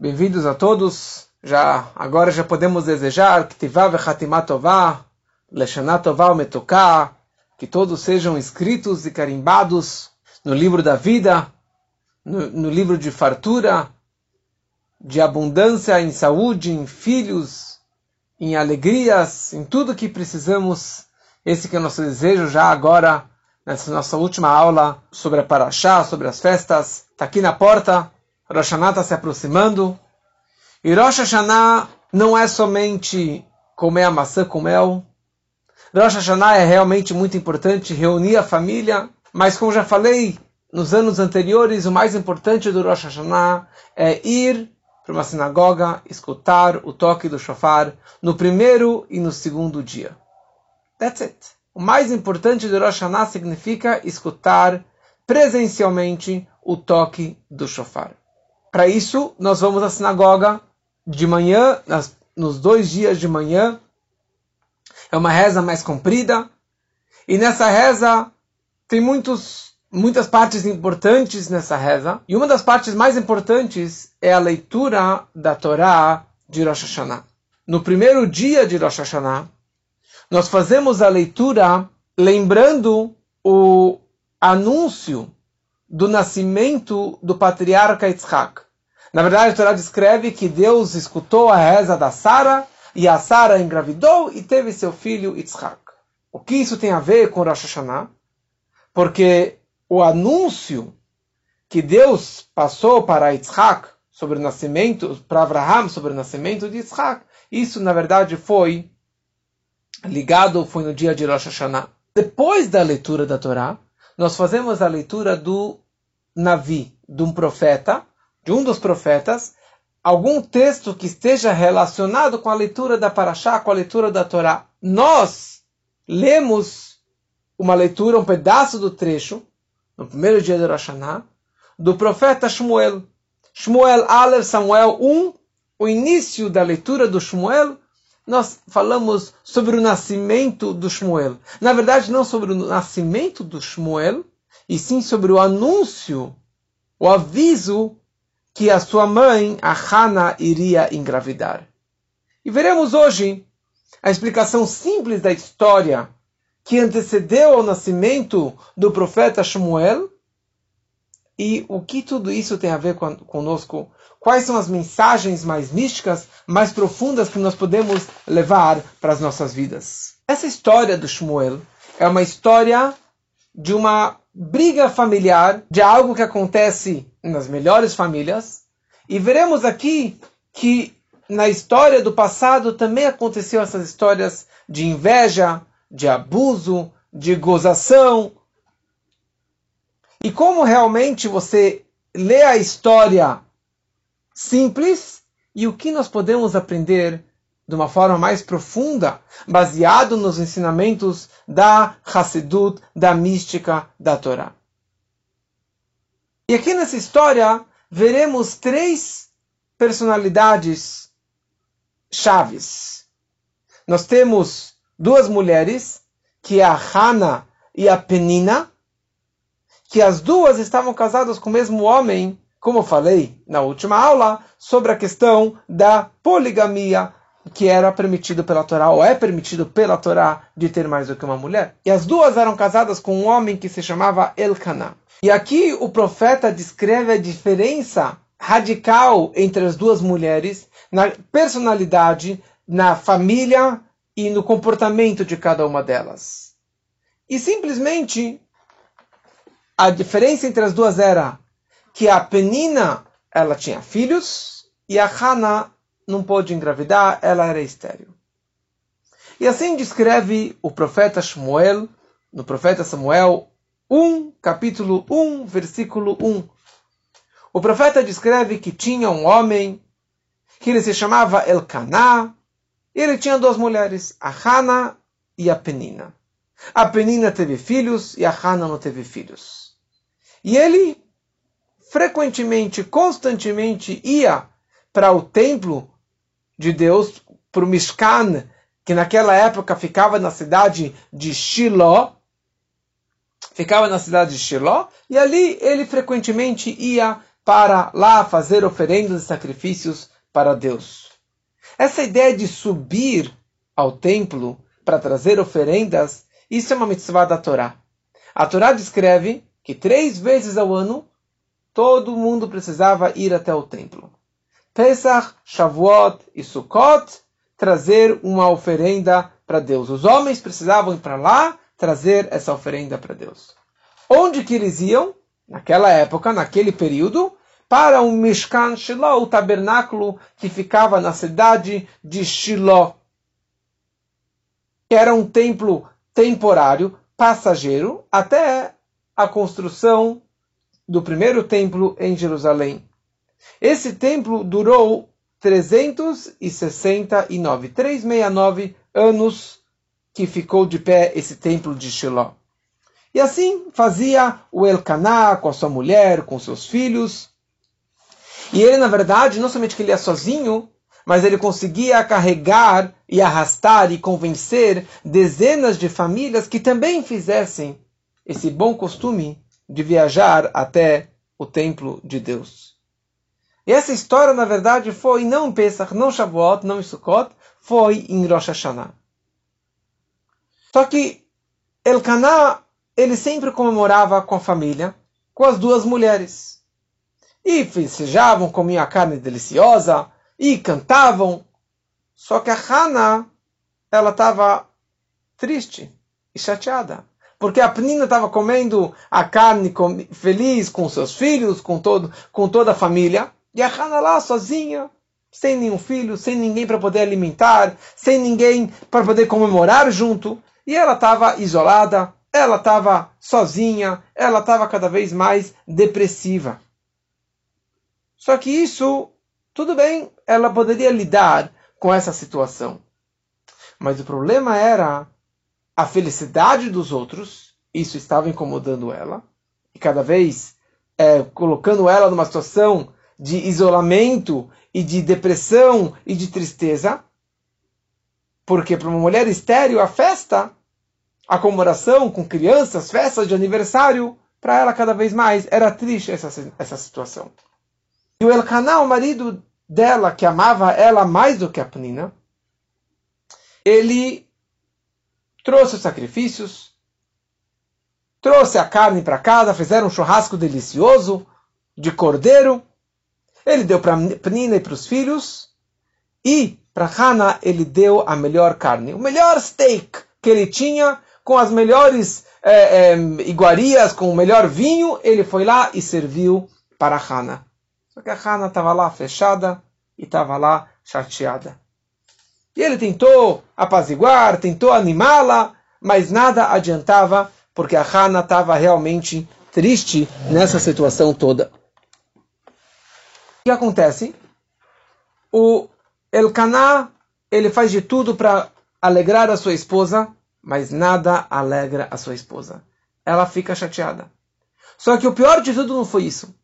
Bem-vindos a todos. Já agora já podemos desejar que Tivá Vechatimat Tová, Leshanat Tová Metuká, que todos sejam escritos e carimbados no livro da vida, no, no livro de fartura, de abundância em saúde, em filhos, em alegrias, em tudo que precisamos. Esse que é o nosso desejo já agora, nessa nossa última aula sobre a Paraxá, sobre as festas. Está aqui na porta. Rosh Hashanah está se aproximando. E Rosh Hashanah não é somente comer a maçã com mel. Rosh Hashanah é realmente muito importante reunir a família. Mas como já falei nos anos anteriores, o mais importante do Rosh Hashanah é ir para uma sinagoga, escutar o toque do shofar no primeiro e no segundo dia. That's it. O mais importante do Rosh Hashanah significa escutar presencialmente o toque do shofar. Para isso, nós vamos à sinagoga de manhã, nas, nos dois dias de manhã. É uma reza mais comprida. E nessa reza tem muitos, muitas partes importantes nessa reza. E uma das partes mais importantes é a leitura da Torá de Rosh Hashanah. No primeiro dia de Rosh Hashanah, nós fazemos a leitura lembrando o anúncio do nascimento do patriarca Yitzhak. Na verdade, a Torá descreve que Deus escutou a reza da Sara e a Sara engravidou e teve seu filho Yitzhak. O que isso tem a ver com Rosh Hashanah? Porque o anúncio que Deus passou para Yitzhak sobre o nascimento, para Abraham sobre o nascimento de Yitzhak, isso na verdade foi ligado, foi no dia de Rosh Hashanah. Depois da leitura da Torá, nós fazemos a leitura do Navi, de um profeta, de um dos profetas, algum texto que esteja relacionado com a leitura da Parashá, com a leitura da Torá. Nós lemos uma leitura, um pedaço do trecho, no primeiro dia de Rosh Hashanah, do profeta Shmuel. Shmuel Aleph Samuel 1, o início da leitura do Shmuel, nós falamos sobre o nascimento do Shmuel. Na verdade, não sobre o nascimento do Shmuel, e sim sobre o anúncio, o aviso que a sua mãe, a Hana, iria engravidar. E veremos hoje a explicação simples da história que antecedeu ao nascimento do profeta Shmuel e o que tudo isso tem a ver conosco quais são as mensagens mais místicas, mais profundas que nós podemos levar para as nossas vidas. Essa história do Shmuel é uma história de uma briga familiar, de algo que acontece nas melhores famílias, e veremos aqui que na história do passado também aconteceu essas histórias de inveja, de abuso, de gozação. E como realmente você lê a história simples e o que nós podemos aprender de uma forma mais profunda, baseado nos ensinamentos da Hassidut, da mística da Torá. E aqui nessa história veremos três personalidades chaves. Nós temos duas mulheres, que é a Hana e a Penina, que as duas estavam casadas com o mesmo homem como falei na última aula, sobre a questão da poligamia, que era permitido pela Torá, ou é permitido pela Torá, de ter mais do que uma mulher. E as duas eram casadas com um homem que se chamava Elkanah. E aqui o profeta descreve a diferença radical entre as duas mulheres, na personalidade, na família e no comportamento de cada uma delas. E simplesmente a diferença entre as duas era que a Penina ela tinha filhos e a Hana não pôde engravidar, ela era estéril. E assim descreve o profeta Shmuel, no profeta Samuel 1, capítulo 1, versículo 1. O profeta descreve que tinha um homem que ele se chamava Elcaná, e ele tinha duas mulheres, a Hana e a Penina. A Penina teve filhos e a Hana não teve filhos. E ele frequentemente, constantemente ia para o templo de Deus, para o Mishkan, que naquela época ficava na cidade de Shiloh, ficava na cidade de Shiloh, e ali ele frequentemente ia para lá fazer oferendas e sacrifícios para Deus. Essa ideia de subir ao templo para trazer oferendas, isso é uma mitzvah da Torá. A Torá descreve que três vezes ao ano todo mundo precisava ir até o templo. Pesach, Shavuot e Sukkot, trazer uma oferenda para Deus. Os homens precisavam ir para lá trazer essa oferenda para Deus. Onde que eles iam? Naquela época, naquele período, para o Mishkan Shiloh, o tabernáculo que ficava na cidade de Shiloh, que era um templo temporário, passageiro, até a construção do primeiro templo em Jerusalém. Esse templo durou 369, 369 anos que ficou de pé esse templo de Shiloh. E assim fazia o Elcaná com a sua mulher, com seus filhos. E ele, na verdade, não somente que ele ia sozinho, mas ele conseguia carregar e arrastar e convencer dezenas de famílias que também fizessem esse bom costume de viajar até o templo de Deus. E essa história, na verdade, foi não em Pesach, não em Shavuot, não em Sukkot, foi em Rosh Hashanah. Só que Elcaná, ele sempre comemorava com a família, com as duas mulheres. E festejavam, comiam a carne deliciosa, e cantavam. Só que a Hannah, ela estava triste e chateada. Porque a Penina estava comendo a carne feliz com seus filhos, com, todo, com toda a família. E a Hannah lá sozinha, sem nenhum filho, sem ninguém para poder alimentar, sem ninguém para poder comemorar junto. E ela estava isolada, ela estava sozinha, ela estava cada vez mais depressiva. Só que isso, tudo bem, ela poderia lidar com essa situação. Mas o problema era a felicidade dos outros, isso estava incomodando ela, e cada vez é, colocando ela numa situação de isolamento e de depressão e de tristeza. Porque para uma mulher estéril, a festa, a comemoração com crianças, festas de aniversário, para ela cada vez mais era triste essa, essa situação. E o Elkanah, o marido dela, que amava ela mais do que a Penina, ele trouxe os sacrifícios, trouxe a carne para casa, fizeram um churrasco delicioso de cordeiro, ele deu para Penina e para os filhos. E para Hannah ele deu a melhor carne, o melhor steak que ele tinha, com as melhores é, é, iguarias, com o melhor vinho. Ele foi lá e serviu para Hannah. Só que a Hannah estava lá fechada e estava lá chateada. E ele tentou apaziguar, tentou animá-la, mas nada adiantava, porque a Hannah estava realmente triste nessa situação toda que acontece? O Elcaná, ele faz de tudo para alegrar a sua esposa, mas nada alegra a sua esposa. Ela fica chateada. Só que o pior de tudo não foi isso.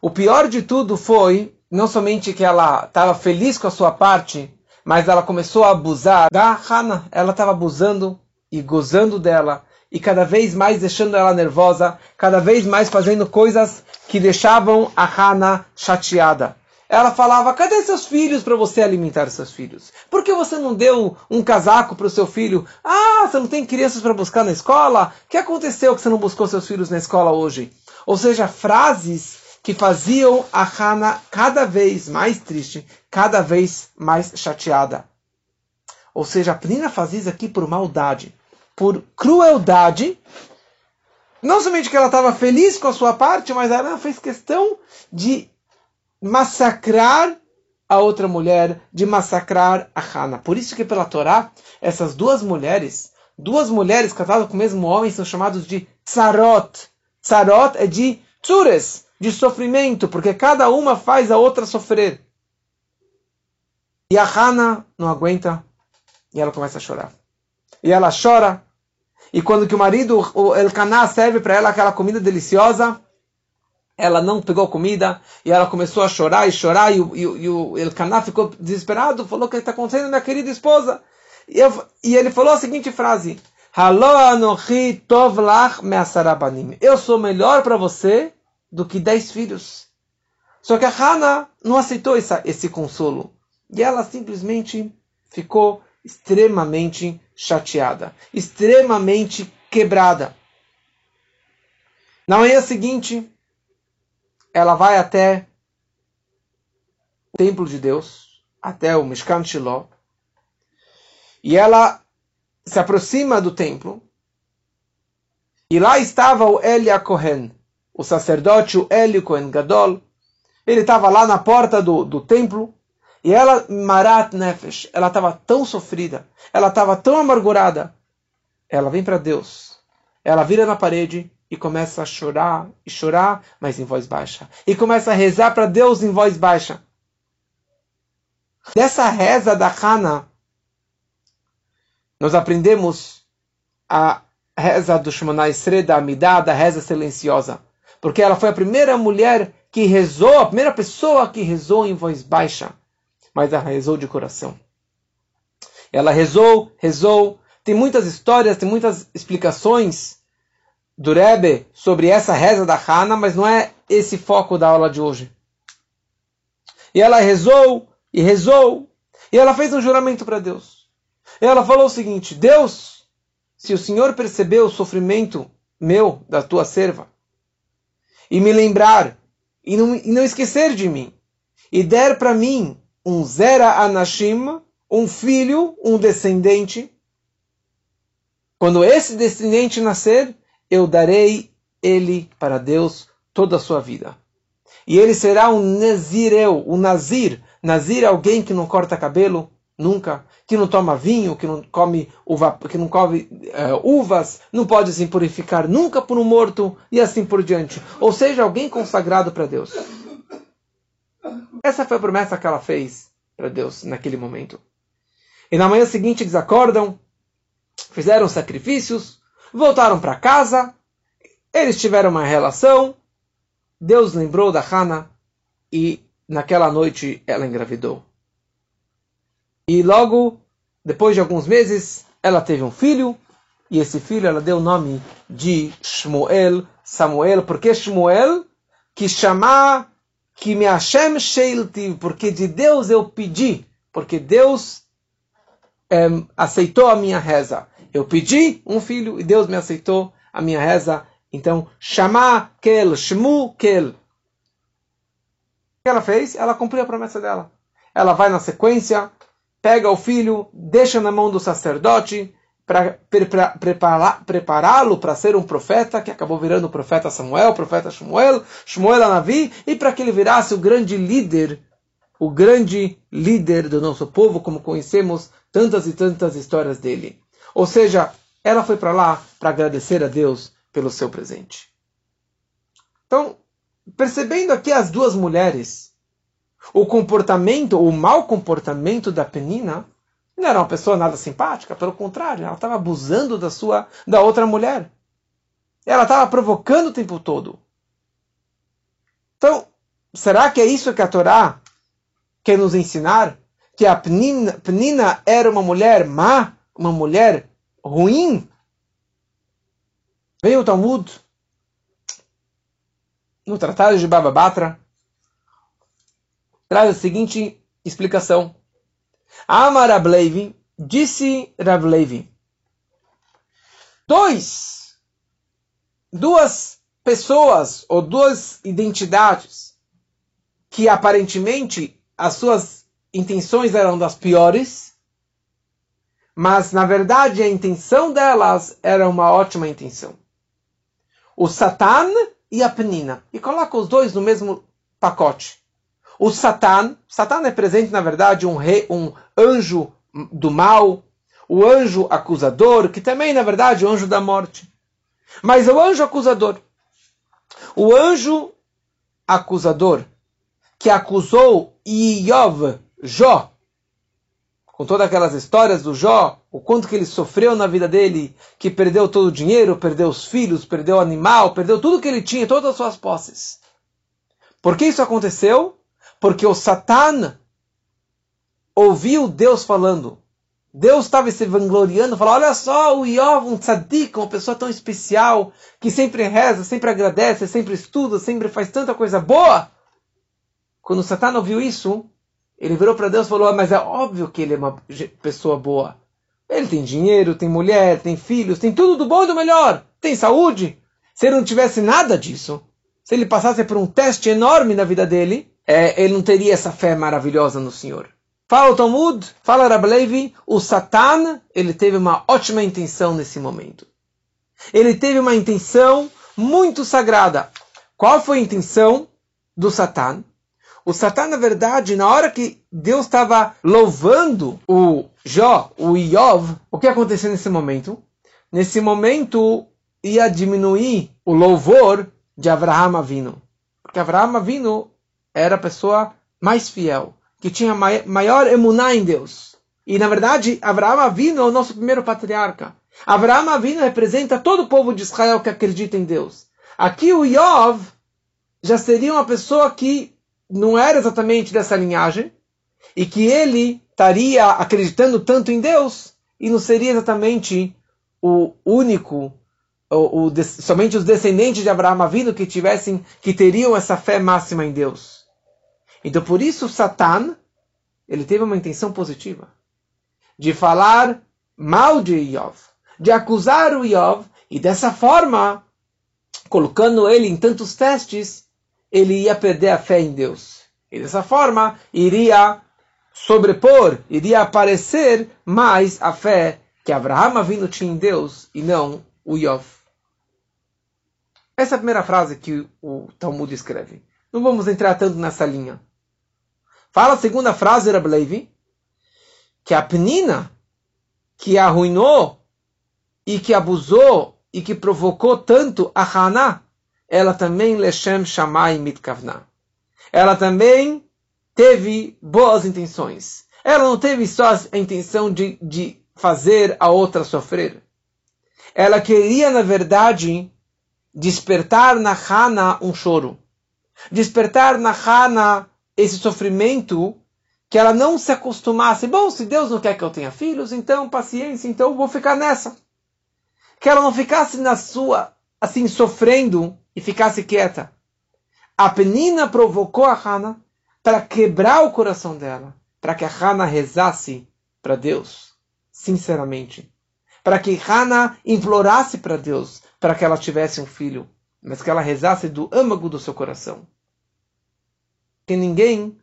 O pior de tudo foi não somente que ela estava feliz com a sua parte, mas ela começou a abusar da Hannah. Ela estava abusando e gozando dela e cada vez mais deixando ela nervosa, cada vez mais fazendo coisas que deixavam a Hannah chateada. Ela falava: cadê seus filhos para você alimentar seus filhos? Por que você não deu um casaco para o seu filho? Ah, você não tem crianças para buscar na escola? O que aconteceu que você não buscou seus filhos na escola hoje? Ou seja, frases que faziam a Hannah cada vez mais triste, cada vez mais chateada. Ou seja, a Penina fazia isso aqui por maldade por crueldade. Não somente que ela estava feliz com a sua parte, mas ela fez questão de massacrar a outra mulher, de massacrar a Hana. Por isso que pela Torá, essas duas mulheres, duas mulheres casadas com o mesmo homem, são chamadas de tsarot. Tsarot é de tsures, de sofrimento, porque cada uma faz a outra sofrer. E a Hana não aguenta e ela começa a chorar e ela chora. E quando que o marido, o Elcaná, serve para ela aquela comida deliciosa, ela não pegou comida e ela começou a chorar e chorar. E, o, e, e o Elcaná ficou desesperado, falou: O que está acontecendo, minha querida esposa? E, eu, e ele falou a seguinte frase: Eu sou melhor para você do que dez filhos. Só que a Hannah não aceitou essa, esse consolo. E ela simplesmente ficou extremamente chateada, extremamente quebrada. Na manhã seguinte, ela vai até o templo de Deus, até o Mishkan Shiloh, e ela se aproxima do templo, e lá estava o Elia Kohen, o sacerdote, o Eli Kohen Gadol, ele estava lá na porta do, do templo, e ela, Marat Nefesh, ela estava tão sofrida, ela estava tão amargurada. Ela vem para Deus, ela vira na parede e começa a chorar e chorar, mas em voz baixa. E começa a rezar para Deus em voz baixa. Dessa reza da Hana, nós aprendemos a reza do Shemona Esre, da Amidah, da reza silenciosa. Porque ela foi a primeira mulher que rezou, a primeira pessoa que rezou em voz baixa mas ela rezou de coração. Ela rezou, rezou. Tem muitas histórias, tem muitas explicações do Rebbe sobre essa reza da Hana, mas não é esse foco da aula de hoje. E ela rezou, e rezou, e ela fez um juramento para Deus. E ela falou o seguinte: Deus, se o Senhor percebeu o sofrimento meu, da tua serva, e me lembrar, e não, e não esquecer de mim, e der para mim um Zera Anashim, um filho, um descendente. Quando esse descendente nascer, eu darei ele para Deus toda a sua vida. E ele será um Nazireu, um Nazir. Nazir é alguém que não corta cabelo, nunca, que não toma vinho, que não come uva, que não come uh, uvas, não pode se purificar nunca por um morto e assim por diante. Ou seja, alguém consagrado para Deus. Essa foi a promessa que ela fez para Deus naquele momento. E na manhã seguinte eles acordam, fizeram sacrifícios, voltaram para casa, eles tiveram uma relação, Deus lembrou da Hannah e naquela noite ela engravidou. E logo, depois de alguns meses, ela teve um filho, e esse filho ela deu o nome de Shmuel, Samuel, porque Shmuel, que chama que me Hashem sheilti, porque de Deus eu pedi, porque Deus é, aceitou a minha reza. Eu pedi um filho e Deus me aceitou a minha reza. Então, chamar kel, shmu kel. O que ela fez? Ela cumpriu a promessa dela. Ela vai na sequência, pega o filho, deixa na mão do sacerdote, para prepará-lo para ser um profeta, que acabou virando o profeta Samuel, o profeta Shmuel, Shmuel Anavi, e para que ele virasse o grande líder, o grande líder do nosso povo, como conhecemos tantas e tantas histórias dele. Ou seja, ela foi para lá para agradecer a Deus pelo seu presente. Então, percebendo aqui as duas mulheres, o comportamento, o mau comportamento da Penina, não era uma pessoa nada simpática, pelo contrário, ela estava abusando da sua da outra mulher. Ela estava provocando o tempo todo. Então, será que é isso que a Torá quer nos ensinar? Que a Penina, Penina era uma mulher má, uma mulher ruim? Veio o Talmud, no Tratado de Baba Batra, traz a seguinte explicação. Amar Rablevi, disse Rablevi. Dois, duas pessoas ou duas identidades que aparentemente as suas intenções eram das piores, mas na verdade a intenção delas era uma ótima intenção. O Satan e a Penina. E coloca os dois no mesmo pacote. O Satan, Satan é presente, na verdade, um, rei, um anjo do mal, o anjo acusador, que também, na verdade, é o anjo da morte. Mas o anjo acusador, o anjo acusador que acusou Iov, Jó, com todas aquelas histórias do Jó, o quanto que ele sofreu na vida dele, que perdeu todo o dinheiro, perdeu os filhos, perdeu o animal, perdeu tudo que ele tinha, todas as suas posses. Por que isso aconteceu? Porque o Satan ouviu Deus falando. Deus estava se vangloriando, falou: Olha só, o Iov, um tzadik, uma pessoa tão especial, que sempre reza, sempre agradece, sempre estuda, sempre faz tanta coisa boa. quando Satan ouviu isso, ele virou para Deus e falou: Mas é óbvio que ele é uma pessoa boa. Ele tem dinheiro, tem mulher, tem filhos, tem tudo do bom e do melhor. Tem saúde. Se ele não tivesse nada disso, se ele passasse por um teste enorme na vida dele, é, ele não teria essa fé maravilhosa no Senhor. Fala o Talmud, fala Rablevi, o Satan, ele teve uma ótima intenção nesse momento. Ele teve uma intenção muito sagrada. Qual foi a intenção do Satan? O Satan, na verdade, na hora que Deus estava louvando o Jó, o Iov, o que aconteceu nesse momento? Nesse momento ia diminuir o louvor de Abraham Avino. Porque Abraham Avino era a pessoa mais fiel, que tinha maior emuná em Deus. E, na verdade, Abraham Avino é o nosso primeiro patriarca. Abraham Avino representa todo o povo de Israel que acredita em Deus. Aqui o Iov já seria uma pessoa que não era exatamente dessa linhagem e que ele estaria acreditando tanto em Deus e não seria exatamente o único o, o, somente os descendentes de Abraão vindo que tivessem que teriam essa fé máxima em Deus. Então por isso Satan ele teve uma intenção positiva de falar mal de Iov, de acusar o Iov e dessa forma colocando ele em tantos testes ele ia perder a fé em Deus. E dessa forma, iria sobrepor, iria aparecer mais a fé que Abraham vindo tinha em Deus e não o Yov. Essa é a primeira frase que o Talmud escreve. Não vamos entrar tanto nessa linha. Fala a segunda frase, Rablevi, que a Penina, que arruinou e que abusou e que provocou tanto a Haná, ela também Leshem Shammai Mitkavna. Ela também teve boas intenções. Ela não teve só a intenção de, de fazer a outra sofrer. Ela queria, na verdade, despertar na Hana um choro. Despertar na Hana esse sofrimento que ela não se acostumasse. Bom, se Deus não quer que eu tenha filhos, então paciência, então eu vou ficar nessa. Que ela não ficasse na sua, assim, sofrendo e ficasse quieta. A Penina provocou a Hana para quebrar o coração dela, para que a Hana rezasse para Deus, sinceramente. Para que Hana implorasse para Deus para que ela tivesse um filho, mas que ela rezasse do âmago do seu coração. Que ninguém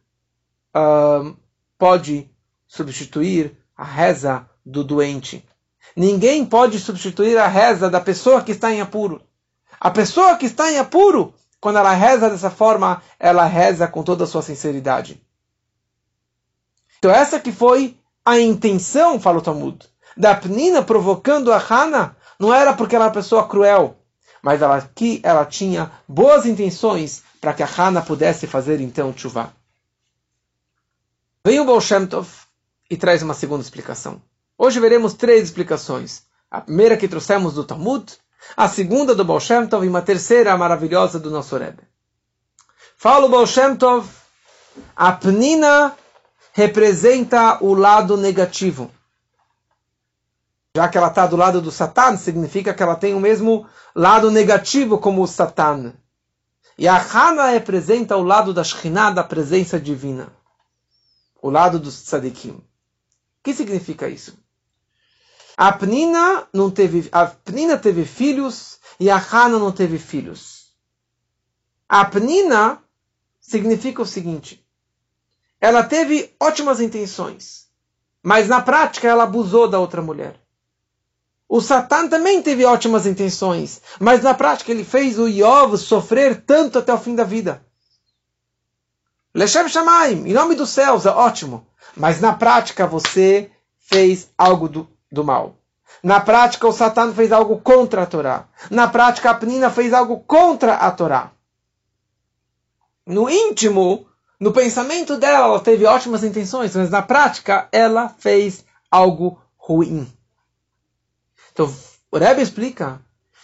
uh, pode substituir a reza do doente. Ninguém pode substituir a reza da pessoa que está em apuro. A pessoa que está em apuro, quando ela reza dessa forma, ela reza com toda a sua sinceridade. Então essa que foi a intenção, fala o Talmud, da Pnina provocando a Hana, não era porque ela era uma pessoa cruel, mas ela, que ela tinha boas intenções para que a Hana pudesse fazer então chuva. Vem o Baal Shem Tov e traz uma segunda explicação. Hoje veremos três explicações. A primeira que trouxemos do Talmud, a segunda do Baal Shem Tov e uma terceira maravilhosa do nosso Rebbe. Fala o Baal Shem Tov, a Pnina representa o lado negativo. Já que ela está do lado do Satan, significa que ela tem o mesmo lado negativo como o Satan. E a Hana representa o lado da Shekhinah, da presença divina. O lado dos tzadikim. O que significa isso? A Pnina não teve, a Pnina teve filhos e a Hana não teve filhos. A Pnina significa o seguinte: ela teve ótimas intenções, mas na prática ela abusou da outra mulher. O Satan também teve ótimas intenções, mas na prática ele fez o Iov sofrer tanto até o fim da vida. Leshem Shamaim, em nome dos céus, é ótimo. Mas na prática você fez algo do, do mal. Na prática, o Satan fez algo contra a Torá. Na prática, a Penina fez algo contra a Torá. No íntimo, no pensamento dela, ela teve ótimas intenções, mas na prática, ela fez algo ruim. Então, o Rebbe explica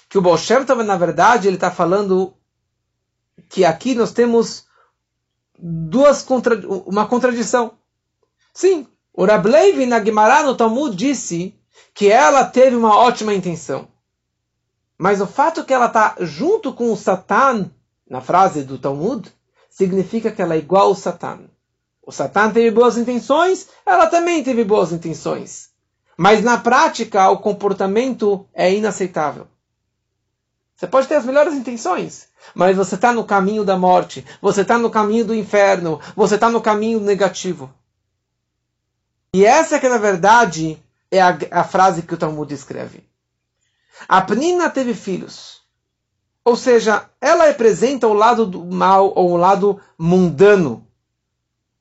que o Baal Shem na verdade, ele está falando que aqui nós temos duas contra... uma contradição. Sim, o Rableiv na Gemara no Talmud disse que ela teve uma ótima intenção. Mas o fato que ela está junto com o Satan, na frase do Talmud, significa que ela é igual ao Satã. O Satã teve boas intenções, ela também teve boas intenções. Mas na prática, o comportamento é inaceitável. Você pode ter as melhores intenções, mas você está no caminho da morte, você está no caminho do inferno, você está no caminho negativo. E essa que na verdade é a, a frase que o Talmud escreve. A Penina teve filhos. Ou seja, ela representa o lado do mal ou o lado mundano,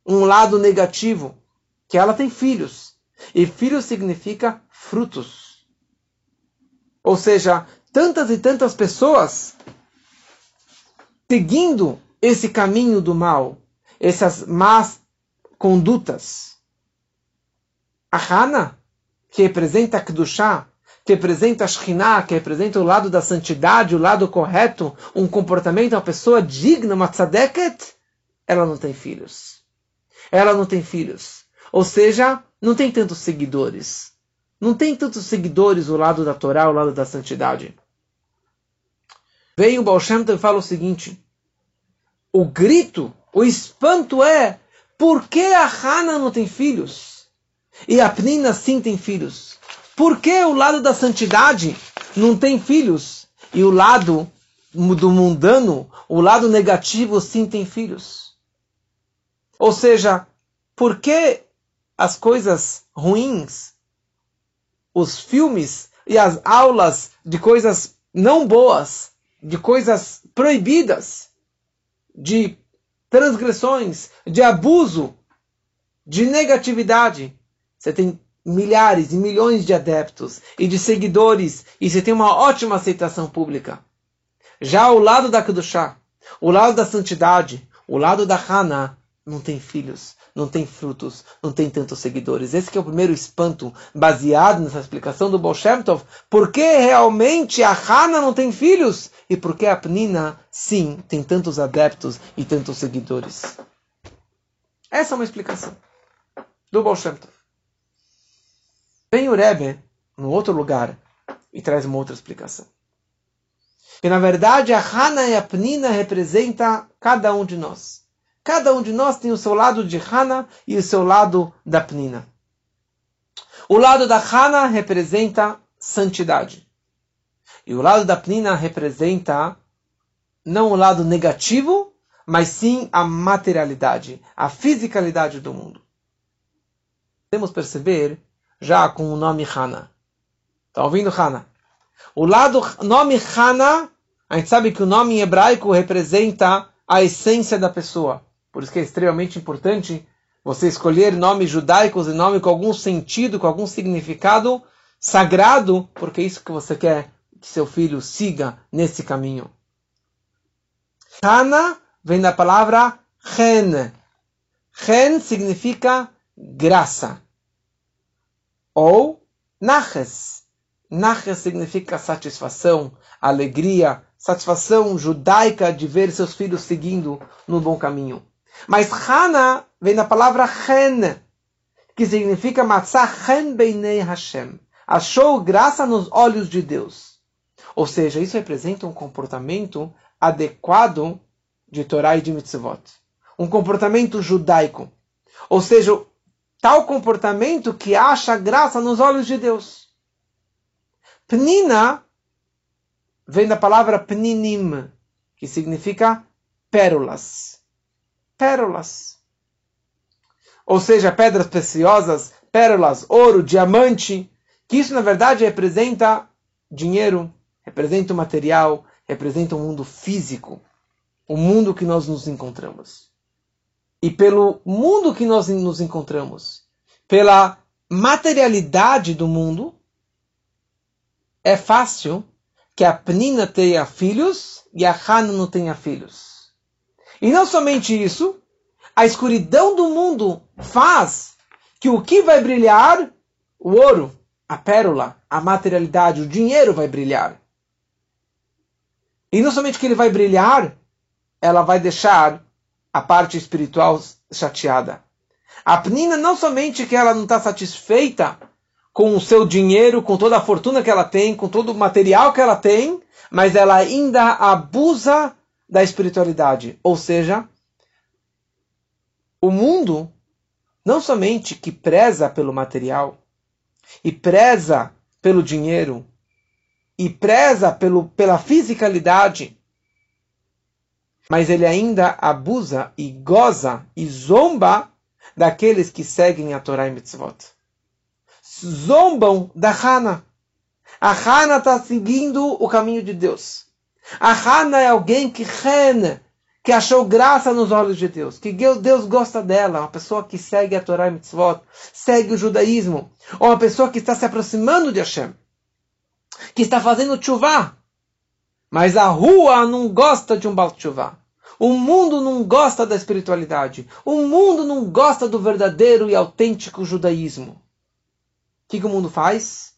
um lado negativo, que ela tem filhos. E filho significa frutos. Ou seja, tantas e tantas pessoas seguindo esse caminho do mal, essas más condutas. A Hana, que representa a que representa a que representa o lado da santidade, o lado correto, um comportamento, uma pessoa digna, uma tzadeket, ela não tem filhos. Ela não tem filhos. Ou seja, não tem tantos seguidores. Não tem tantos seguidores o lado da Torá, o lado da santidade. Vem o Baal Shem e fala o seguinte: o grito, o espanto é por que a Hana não tem filhos? E a Pnina sim tem filhos. Por que o lado da santidade não tem filhos? E o lado do mundano, o lado negativo, sim tem filhos? Ou seja, por que as coisas ruins, os filmes e as aulas de coisas não boas de coisas proibidas, de transgressões, de abuso, de negatividade. Você tem milhares e milhões de adeptos e de seguidores e você tem uma ótima aceitação pública. Já o lado da Kedushá, o lado da santidade, o lado da Hana, não tem filhos, não tem frutos, não tem tantos seguidores. Esse é o primeiro espanto baseado nessa explicação do Baal. Por que realmente a Hana não tem filhos? E por que a Pnina, sim, tem tantos adeptos e tantos seguidores? Essa é uma explicação do Baal. Vem o Rebbe, no outro lugar, e traz uma outra explicação. Que na verdade a Hana e a Pnina representam cada um de nós. Cada um de nós tem o seu lado de Hana e o seu lado da Pnina. O lado da Hana representa santidade. E o lado da Pnina representa não o lado negativo, mas sim a materialidade, a fisicalidade do mundo. Podemos perceber já com o nome Hana. Está ouvindo Hana? O lado nome Hana, a gente sabe que o nome em hebraico representa a essência da pessoa. Por isso que é extremamente importante você escolher nomes judaicos e nome com algum sentido, com algum significado sagrado, porque é isso que você quer que seu filho siga nesse caminho. Hana vem da palavra chen. Chen significa graça. Ou naches. Naches significa satisfação, alegria, satisfação judaica de ver seus filhos seguindo no bom caminho. Mas Hana vem da palavra Chen, que significa Matzah Chen Beinei Hashem. Achou graça nos olhos de Deus. Ou seja, isso representa um comportamento adequado de Torá e de Mitzvot. Um comportamento judaico. Ou seja, tal comportamento que acha graça nos olhos de Deus. Pnina vem da palavra pninim, que significa pérolas pérolas. Ou seja, pedras preciosas, pérolas, ouro, diamante, que isso na verdade representa dinheiro, representa o material, representa o mundo físico, o mundo que nós nos encontramos. E pelo mundo que nós nos encontramos, pela materialidade do mundo, é fácil que a Pnina tenha filhos e a Hana não tenha filhos. E não somente isso, a escuridão do mundo faz que o que vai brilhar, o ouro, a pérola, a materialidade, o dinheiro vai brilhar. E não somente que ele vai brilhar, ela vai deixar a parte espiritual chateada. A Pnina não somente que ela não está satisfeita com o seu dinheiro, com toda a fortuna que ela tem, com todo o material que ela tem, mas ela ainda abusa da espiritualidade. Ou seja, o mundo não somente que preza pelo material e preza pelo dinheiro e preza pelo, pela fisicalidade, mas ele ainda abusa e goza e zomba daqueles que seguem a Torá e Mitzvot. Zombam da Hana. A Hana está seguindo o caminho de Deus. A Hana é alguém que rena, que achou graça nos olhos de Deus, que Deus gosta dela, uma pessoa que segue a Torá e Mitzvot, segue o judaísmo, ou uma pessoa que está se aproximando de Hashem, que está fazendo chuvá, mas a rua não gosta de um Baal chuvá. O mundo não gosta da espiritualidade. O mundo não gosta do verdadeiro e autêntico judaísmo. O que, que o mundo faz?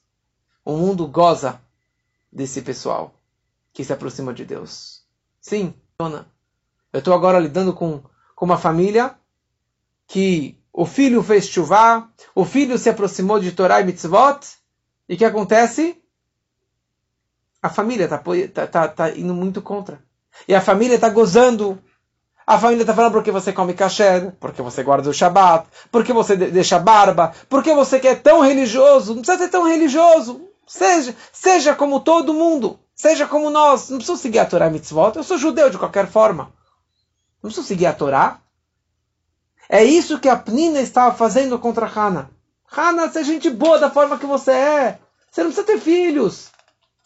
O mundo goza desse pessoal que se aproxima de Deus. Sim, dona. Eu estou agora lidando com, com uma família que o filho fez chuvá, o filho se aproximou de Torá e Mitzvot, e o que acontece? A família está tá, tá, tá indo muito contra. E a família está gozando. A família está falando porque você come kasher, porque você guarda o Shabat, porque você deixa barba, porque você quer tão religioso. Não precisa ser tão religioso. Seja, seja como todo mundo. Seja como nós. Não preciso seguir a Torá Mitzvot. Eu sou judeu de qualquer forma. Não preciso seguir a Torá. É isso que a Pnina estava fazendo contra Hana. Hana, seja gente boa da forma que você é. Você não precisa ter filhos.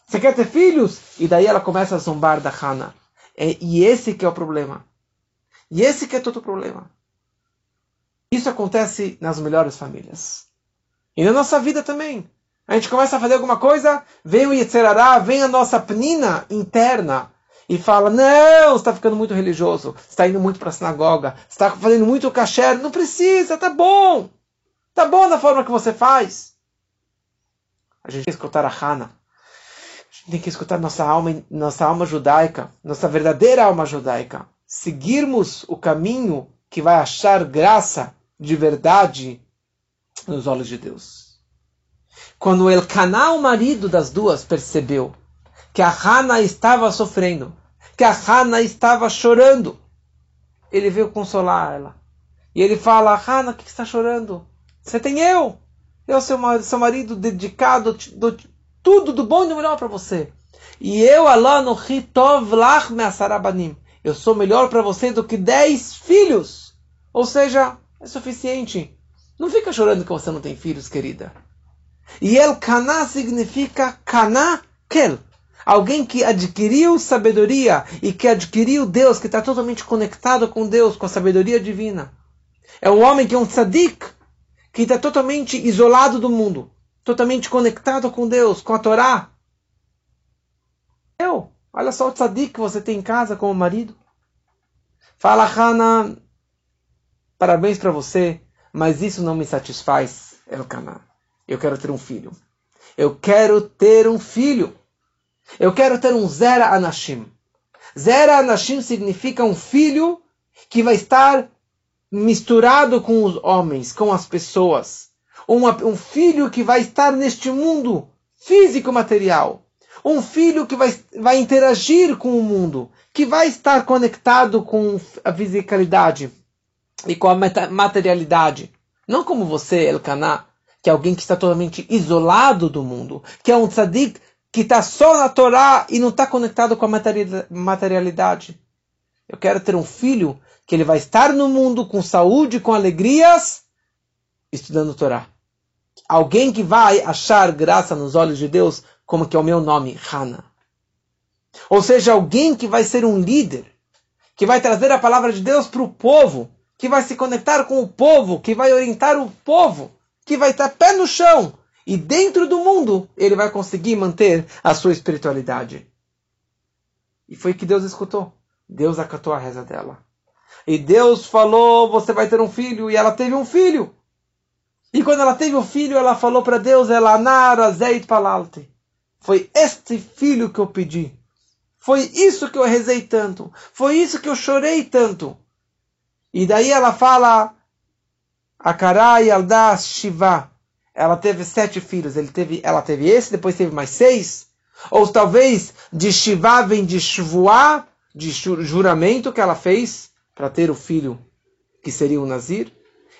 Você quer ter filhos? E daí ela começa a zombar da Hana. É, e esse que é o problema. E esse que é todo o problema. Isso acontece nas melhores famílias. E na nossa vida também. A gente começa a fazer alguma coisa, vem o Yetzerará, vem a nossa pnina interna e fala: Não, você está ficando muito religioso, você está indo muito para a sinagoga, você está fazendo muito kasher. Não precisa, tá bom. Tá bom da forma que você faz. A gente tem que escutar a Hana. A gente tem que escutar nossa alma, nossa alma judaica, nossa verdadeira alma judaica. Seguirmos o caminho que vai achar graça de verdade nos olhos de Deus. Quando El Caná, o marido das duas, percebeu que a Hana estava sofrendo, que a Hana estava chorando. Ele veio consolar ela. E ele fala: Hana, o que, está chorando? Você tem eu. Eu sou seu marido dedicado, do tudo do bom e do melhor para você. E eu, Allah, no Hitov Lach Me'asarabanim. Eu sou melhor para você do que dez filhos. Ou seja, é suficiente. Não fica chorando que você não tem filhos, querida. E El Kana significa Kana Kel. Alguém que adquiriu sabedoria e que adquiriu Deus, que está totalmente conectado com Deus, com a sabedoria divina. É um homem que é um tzadik, que está totalmente isolado do mundo, totalmente conectado com Deus, com a Torá. Eu, olha só o tzadik que você tem em casa como marido. Fala, Hana, parabéns para você, mas isso não me satisfaz, Elkanah. Eu quero ter um filho. Eu quero ter um filho. Eu quero ter um Zera Anashim. Zera Anashim significa um filho que vai estar misturado com os homens, com as pessoas. Uma, um filho que vai estar neste mundo físico material. Um filho que vai, vai interagir com o mundo, que vai estar conectado com a fisicalidade e com a materialidade. Não como você, Elkanah, que é alguém que está totalmente isolado do mundo, que é um tzadik que está só na Torá e não está conectado com a materialidade. Eu quero ter um filho que ele vai estar no mundo com saúde, com alegrias, estudando Torá. Alguém que vai achar graça nos olhos de Deus, como que é o meu nome, Hana. Ou seja, alguém que vai ser um líder, que vai trazer a palavra de Deus para o povo, que vai se conectar com o povo, que vai orientar o povo que vai estar pé no chão e dentro do mundo ele vai conseguir manter a sua espiritualidade. E foi que Deus escutou. Deus acatou a reza dela. E Deus falou: Você vai ter um filho. E ela teve um filho. E quando ela teve o um filho, ela falou para Deus: Ela nara zeit palalte. Foi este filho que eu pedi. Foi isso que eu rezei tanto. Foi isso que eu chorei tanto. E daí ela fala: Akarai Alda Shiva. Ela teve sete filhos. Ele teve, ela teve esse, depois teve mais seis. Ou talvez de Shiva vem de Shvuá, de juramento que ela fez para ter o filho que seria o Nazir,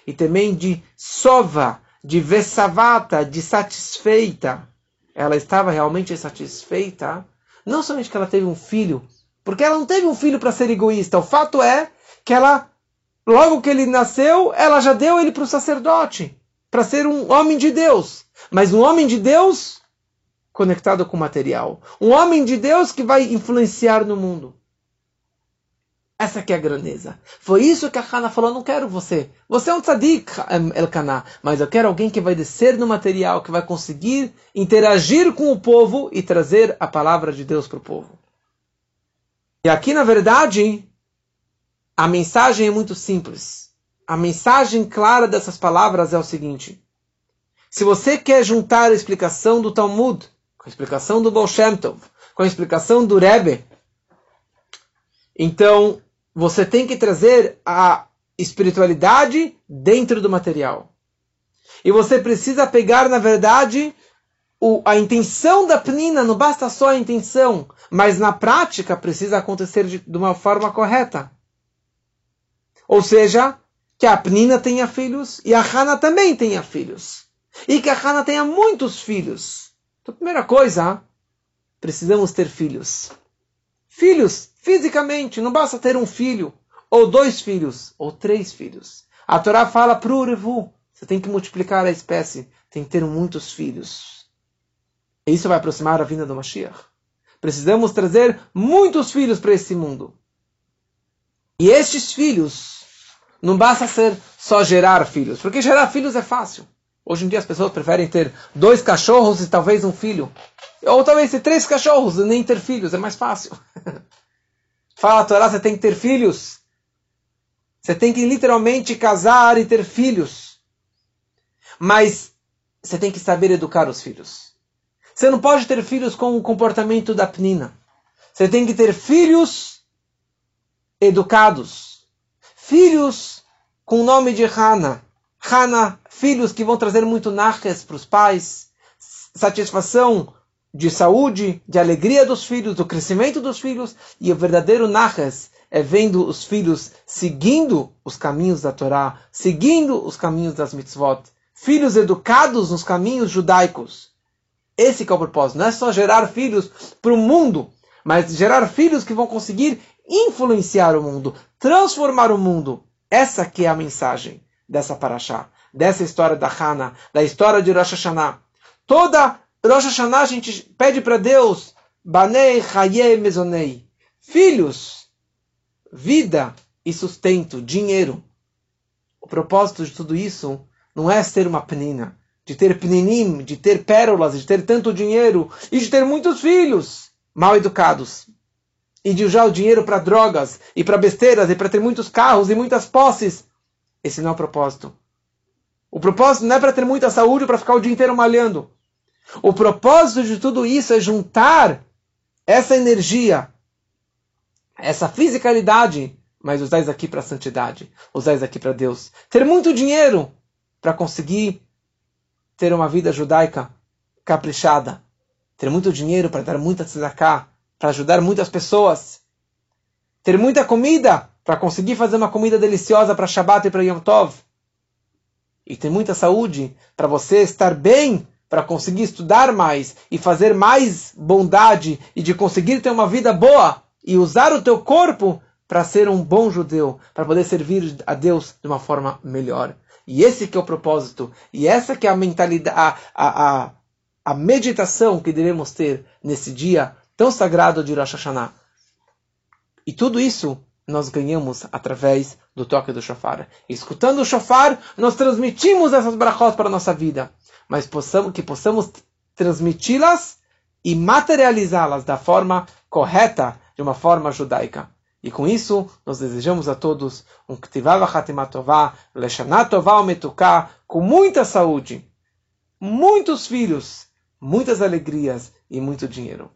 e também de sova, de vesavata, de satisfeita. Ela estava realmente satisfeita, não somente que ela teve um filho, porque ela não teve um filho para ser egoísta. O fato é que ela, logo que ele nasceu, ela já deu ele para o sacerdote, para ser um homem de Deus. Mas um homem de Deus conectado com o material. Um homem de Deus que vai influenciar no mundo. Essa que é a grandeza. Foi isso que a Hana falou, não quero você. Você é um tzadik, Elkanah, mas eu quero alguém que vai descer no material, que vai conseguir interagir com o povo e trazer a palavra de Deus para o povo. E aqui, na verdade, a mensagem é muito simples. A mensagem clara dessas palavras é o seguinte. Se você quer juntar a explicação do Talmud com a explicação do Baal Tov, com a explicação do Rebbe, então você tem que trazer a espiritualidade dentro do material. E você precisa pegar, na verdade, o, a intenção da penina, não basta só a intenção, mas na prática precisa acontecer de, de uma forma correta. Ou seja, que a penina tenha filhos e a Hana também tenha filhos. E que a Hana tenha muitos filhos. Então, primeira coisa, precisamos ter filhos. Filhos, fisicamente, não basta ter um filho, ou dois filhos, ou três filhos. A Torá fala para o Revu, você tem que multiplicar a espécie, tem que ter muitos filhos. E isso vai aproximar a vinda do Mashiach. Precisamos trazer muitos filhos para esse mundo. E estes filhos, não basta ser só gerar filhos, porque gerar filhos é fácil. Hoje em dia as pessoas preferem ter dois cachorros e talvez um filho. Ou talvez ter três cachorros e nem ter filhos, é mais fácil. Fala Torá, você tem que ter filhos. Você tem que literalmente casar e ter filhos. Mas você tem que saber educar os filhos. Você não pode ter filhos com o comportamento da Pnina. Você tem que ter filhos educados. Filhos com o nome de Hana. Hana, filhos que vão trazer muito narques para os pais, satisfação de saúde, de alegria dos filhos, do crescimento dos filhos, e o verdadeiro Nachas é vendo os filhos seguindo os caminhos da Torá, seguindo os caminhos das mitzvot, filhos educados nos caminhos judaicos. Esse é o propósito, não é só gerar filhos para o mundo, mas gerar filhos que vão conseguir influenciar o mundo, transformar o mundo. Essa que é a mensagem dessa paraxá, dessa história da Hana, da história de Rosh Hashanah. Toda Rosh Hashanah a gente pede para Deus, Banei Haye Mezonei, filhos, vida e sustento, dinheiro. O propósito de tudo isso não é ser uma penina, de ter peninim, de ter pérolas, de ter tanto dinheiro e de ter muitos filhos mal educados. E de usar o dinheiro para drogas e para besteiras e para ter muitos carros e muitas posses. Esse não é o propósito. O propósito não é para ter muita saúde para ficar o dia inteiro malhando. O propósito de tudo isso é juntar essa energia, essa fisicalidade, mas usar isso aqui para a santidade, usar isso aqui para Deus. Ter muito dinheiro para conseguir ter uma vida judaica caprichada. Ter muito dinheiro para dar muita tzedakah, para ajudar muitas pessoas. Ter muita comida para conseguir fazer uma comida deliciosa para Shabbat e para Yom Tov. E ter muita saúde para você estar bem para conseguir estudar mais e fazer mais bondade e de conseguir ter uma vida boa e usar o teu corpo para ser um bom judeu, para poder servir a Deus de uma forma melhor. E esse que é o propósito, e essa que é a mentalidade, a, a, a, a meditação que devemos ter nesse dia tão sagrado de Rosh Hashanah. E tudo isso nós ganhamos através do toque do shofar. escutando o shofar, nós transmitimos essas brachot para a nossa vida mas possamos, que possamos transmiti-las e materializá-las da forma correta, de uma forma judaica. E com isso, nós desejamos a todos um Ktivava Hatimatová, Leshanatová Metuká, com muita saúde, muitos filhos, muitas alegrias e muito dinheiro.